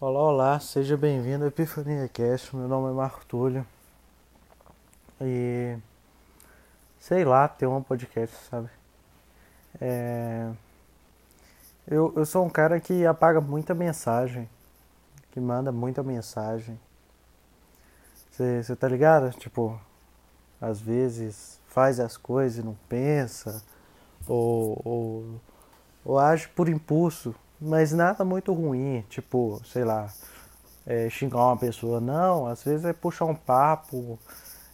Olá, olá, seja bem-vindo ao Epifania Cast. Meu nome é Marco Túlio. E sei lá, ter um podcast, sabe? É... Eu, eu sou um cara que apaga muita mensagem, que manda muita mensagem. Você tá ligado? Tipo, às vezes faz as coisas e não pensa, ou, ou, ou age por impulso mas nada muito ruim, tipo, sei lá, é, xingar uma pessoa. Não, às vezes é puxar um papo,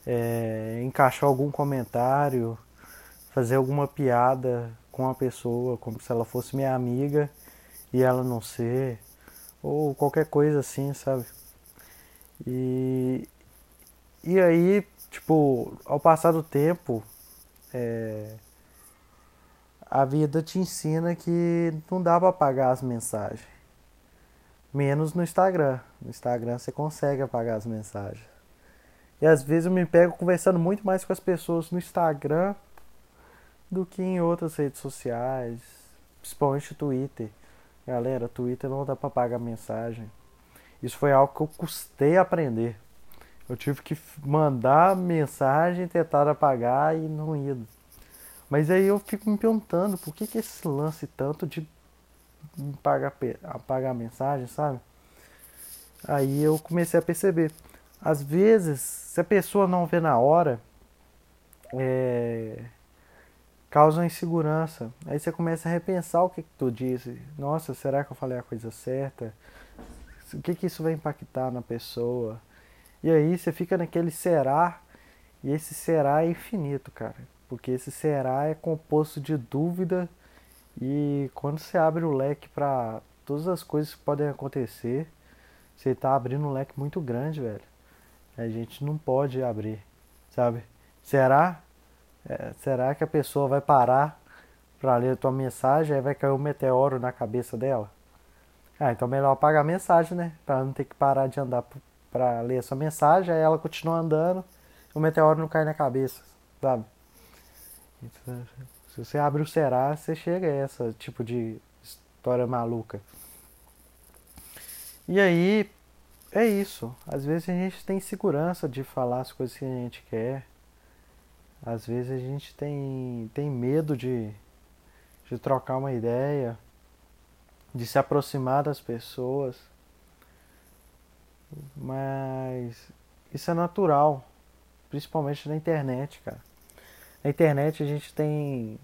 é, encaixar algum comentário, fazer alguma piada com a pessoa, como se ela fosse minha amiga e ela não ser, ou qualquer coisa assim, sabe? E, e aí, tipo, ao passar do tempo, é, a vida te ensina que não dá para apagar as mensagens. Menos no Instagram. No Instagram você consegue apagar as mensagens. E às vezes eu me pego conversando muito mais com as pessoas no Instagram do que em outras redes sociais, principalmente o Twitter. Galera, Twitter não dá para apagar mensagem. Isso foi algo que eu custei aprender. Eu tive que mandar mensagem, tentar apagar e não ia. Mas aí eu fico me perguntando por que, que esse lance tanto de apagar, apagar a mensagem, sabe? Aí eu comecei a perceber. Às vezes, se a pessoa não vê na hora, é, causa insegurança. Aí você começa a repensar o que, que tu disse. Nossa, será que eu falei a coisa certa? O que, que isso vai impactar na pessoa? E aí você fica naquele será, e esse será é infinito, cara porque esse será é composto de dúvida e quando você abre o leque para todas as coisas que podem acontecer, você está abrindo um leque muito grande, velho. A gente não pode abrir, sabe? Será? É, será que a pessoa vai parar para ler a tua mensagem e vai cair um meteoro na cabeça dela? Ah, então melhor apagar a mensagem, né? Para não ter que parar de andar para ler a sua mensagem, aí ela continua andando, o meteoro não cai na cabeça, sabe? Se você abre o Será, você chega a essa tipo de história maluca. E aí, é isso. Às vezes a gente tem segurança de falar as coisas que a gente quer. Às vezes a gente tem, tem medo de, de trocar uma ideia, de se aproximar das pessoas. Mas isso é natural, principalmente na internet, cara. Na internet a gente tem.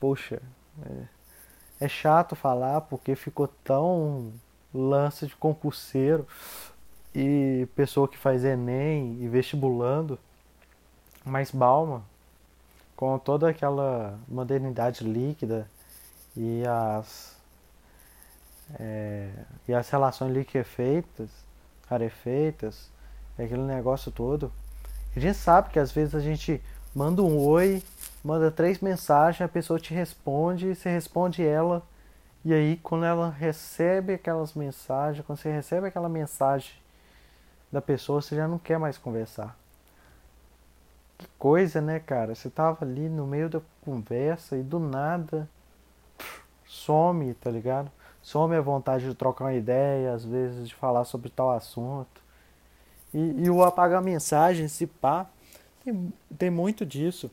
Poxa, é, é chato falar porque ficou tão lance de concurseiro e pessoa que faz Enem e vestibulando. Mas Balma, com toda aquela modernidade líquida e as, é, e as relações liquefeitas, rarefeitas, aquele negócio todo, a gente sabe que às vezes a gente manda um oi, manda três mensagens, a pessoa te responde, você responde ela, e aí quando ela recebe aquelas mensagens, quando você recebe aquela mensagem da pessoa, você já não quer mais conversar. Que coisa, né, cara? Você tava ali no meio da conversa e do nada some, tá ligado? Some a vontade de trocar uma ideia, às vezes de falar sobre tal assunto. E, e o apagar mensagem, se pá, tem, tem muito disso,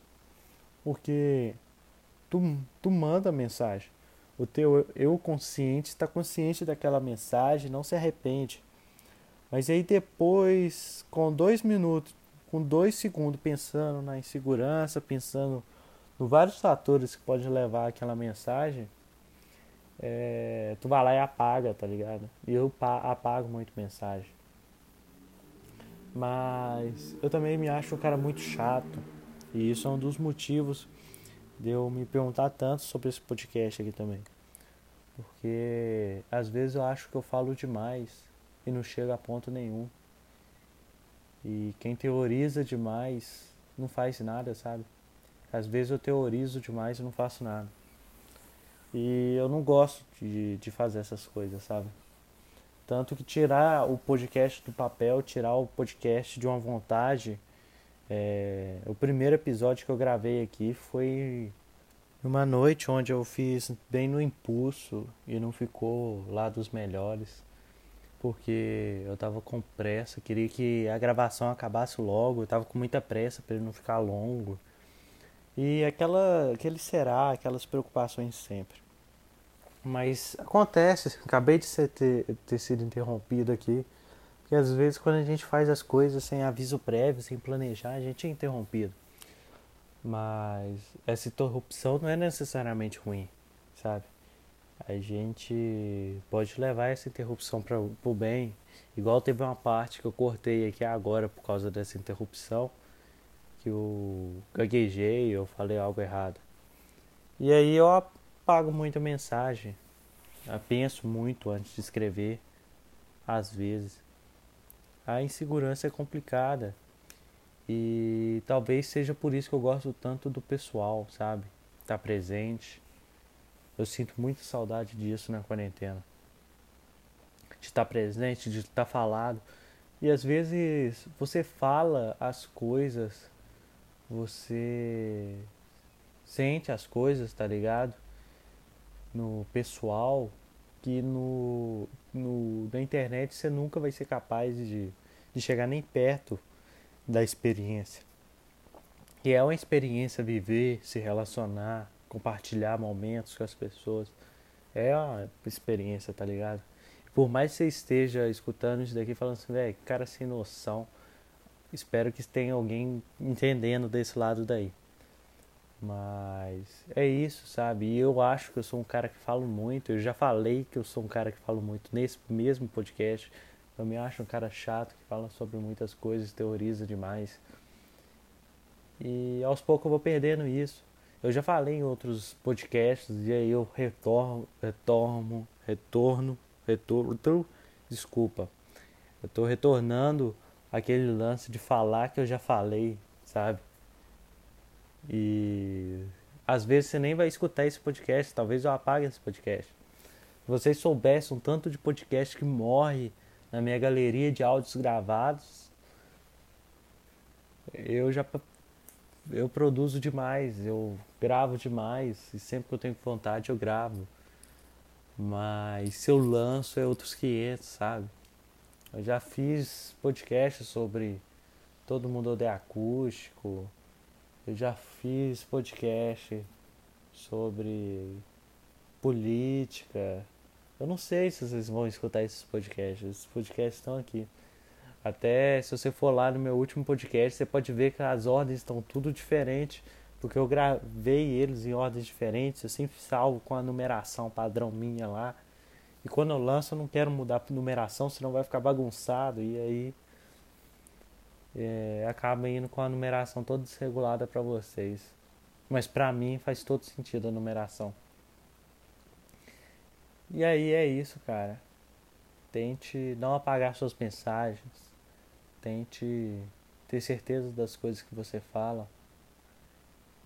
porque tu, tu manda mensagem. O teu eu consciente está consciente daquela mensagem, não se arrepende. Mas aí depois, com dois minutos, com dois segundos pensando na insegurança, pensando em vários fatores que podem levar aquela mensagem, é, tu vai lá e apaga, tá ligado? E eu apago muito mensagem. Mas eu também me acho um cara muito chato. E isso é um dos motivos de eu me perguntar tanto sobre esse podcast aqui também. Porque às vezes eu acho que eu falo demais e não chega a ponto nenhum. E quem teoriza demais não faz nada, sabe? Às vezes eu teorizo demais e não faço nada. E eu não gosto de, de fazer essas coisas, sabe? Tanto que tirar o podcast do papel, tirar o podcast de uma vontade. É, o primeiro episódio que eu gravei aqui foi numa noite onde eu fiz bem no impulso e não ficou lá dos melhores. porque eu tava com pressa, queria que a gravação acabasse logo, eu tava com muita pressa para ele não ficar longo. E aquela, aquele será, aquelas preocupações sempre. Mas acontece, acabei de ser, ter, ter sido interrompido aqui. Porque às vezes quando a gente faz as coisas sem aviso prévio, sem planejar, a gente é interrompido. Mas essa interrupção não é necessariamente ruim, sabe? A gente pode levar essa interrupção para o bem. Igual teve uma parte que eu cortei aqui agora por causa dessa interrupção, que eu gaguejei, eu falei algo errado. E aí eu apago muita mensagem, eu penso muito antes de escrever, às vezes. A insegurança é complicada. E talvez seja por isso que eu gosto tanto do pessoal, sabe? Tá presente. Eu sinto muita saudade disso na quarentena. De estar tá presente, de estar tá falado. E às vezes você fala as coisas, você sente as coisas, tá ligado? No pessoal, que no, no, na internet você nunca vai ser capaz de, de chegar nem perto da experiência. E é uma experiência viver, se relacionar, compartilhar momentos com as pessoas. É uma experiência, tá ligado? Por mais que você esteja escutando isso daqui falando assim, velho, cara sem noção, espero que tenha alguém entendendo desse lado daí. Mas é isso, sabe? E eu acho que eu sou um cara que falo muito. Eu já falei que eu sou um cara que falo muito nesse mesmo podcast. Eu me acho um cara chato que fala sobre muitas coisas, teoriza demais. E aos poucos eu vou perdendo isso. Eu já falei em outros podcasts e aí eu retorno, retorno, retorno, retorno, desculpa. Eu tô retornando aquele lance de falar que eu já falei, sabe? E às vezes você nem vai escutar esse podcast, talvez eu apague esse podcast. Se vocês soubessem um tanto de podcast que morre na minha galeria de áudios gravados, eu já eu produzo demais, eu gravo demais e sempre que eu tenho vontade eu gravo. Mas se eu lanço é outros 500, sabe? Eu já fiz podcast sobre Todo Mundo Odeia Acústico. Eu já fiz podcast sobre política, eu não sei se vocês vão escutar esses podcasts. Esses podcasts estão aqui. Até se você for lá no meu último podcast, você pode ver que as ordens estão tudo diferentes, porque eu gravei eles em ordens diferentes. Eu sempre salvo com a numeração padrão minha lá. E quando eu lanço, eu não quero mudar a numeração, senão vai ficar bagunçado. E aí é, acaba indo com a numeração toda desregulada para vocês. Mas para mim faz todo sentido a numeração. E aí é isso, cara. Tente não apagar suas mensagens. Tente ter certeza das coisas que você fala.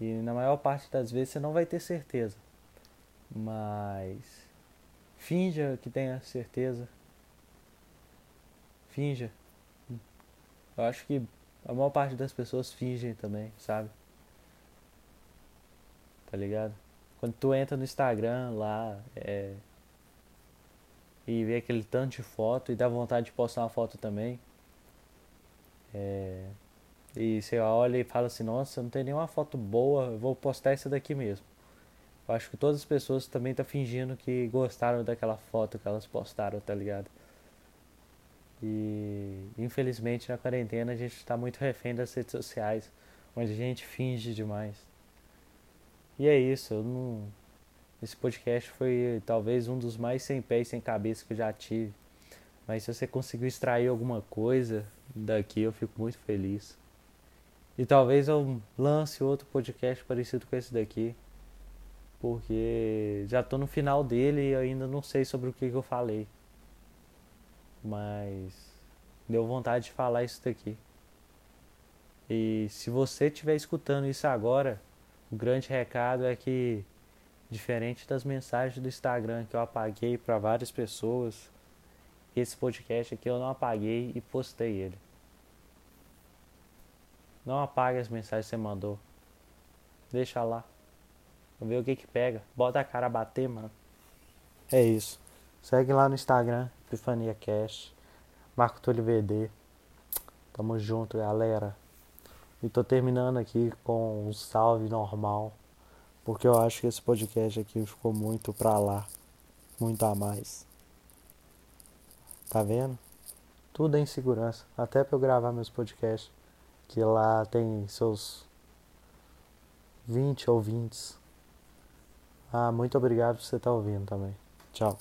E na maior parte das vezes você não vai ter certeza. Mas finja que tenha certeza. Finja. Eu acho que a maior parte das pessoas fingem também, sabe? Tá ligado? Quando tu entra no Instagram lá, é, e ver aquele tanto de foto e dá vontade de postar uma foto também. É, e você olha e fala assim, nossa, não tem nenhuma foto boa, eu vou postar essa daqui mesmo. Eu acho que todas as pessoas também estão tá fingindo que gostaram daquela foto que elas postaram, tá ligado? E infelizmente na quarentena a gente está muito refém das redes sociais, onde a gente finge demais. E é isso, não, esse podcast foi talvez um dos mais sem pés e sem cabeça que eu já tive. Mas se você conseguiu extrair alguma coisa daqui, eu fico muito feliz. E talvez eu lance outro podcast parecido com esse daqui. Porque já estou no final dele e ainda não sei sobre o que, que eu falei. Mas deu vontade de falar isso daqui. E se você estiver escutando isso agora, o grande recado é que Diferente das mensagens do Instagram que eu apaguei para várias pessoas, esse podcast aqui eu não apaguei e postei ele. Não apague as mensagens que você mandou. Deixa lá. Vamos ver o que que pega. Bota a cara a bater, mano. É isso. Segue lá no Instagram, Epifania Cash, Marco Túlio VD. Tamo junto, galera. E tô terminando aqui com um salve normal, porque eu acho que esse podcast aqui ficou muito pra lá, muito a mais. Tá vendo? Tudo é insegurança, até pra eu gravar meus podcasts, que lá tem seus 20 ouvintes. Ah, muito obrigado por você estar ouvindo também. Tchau.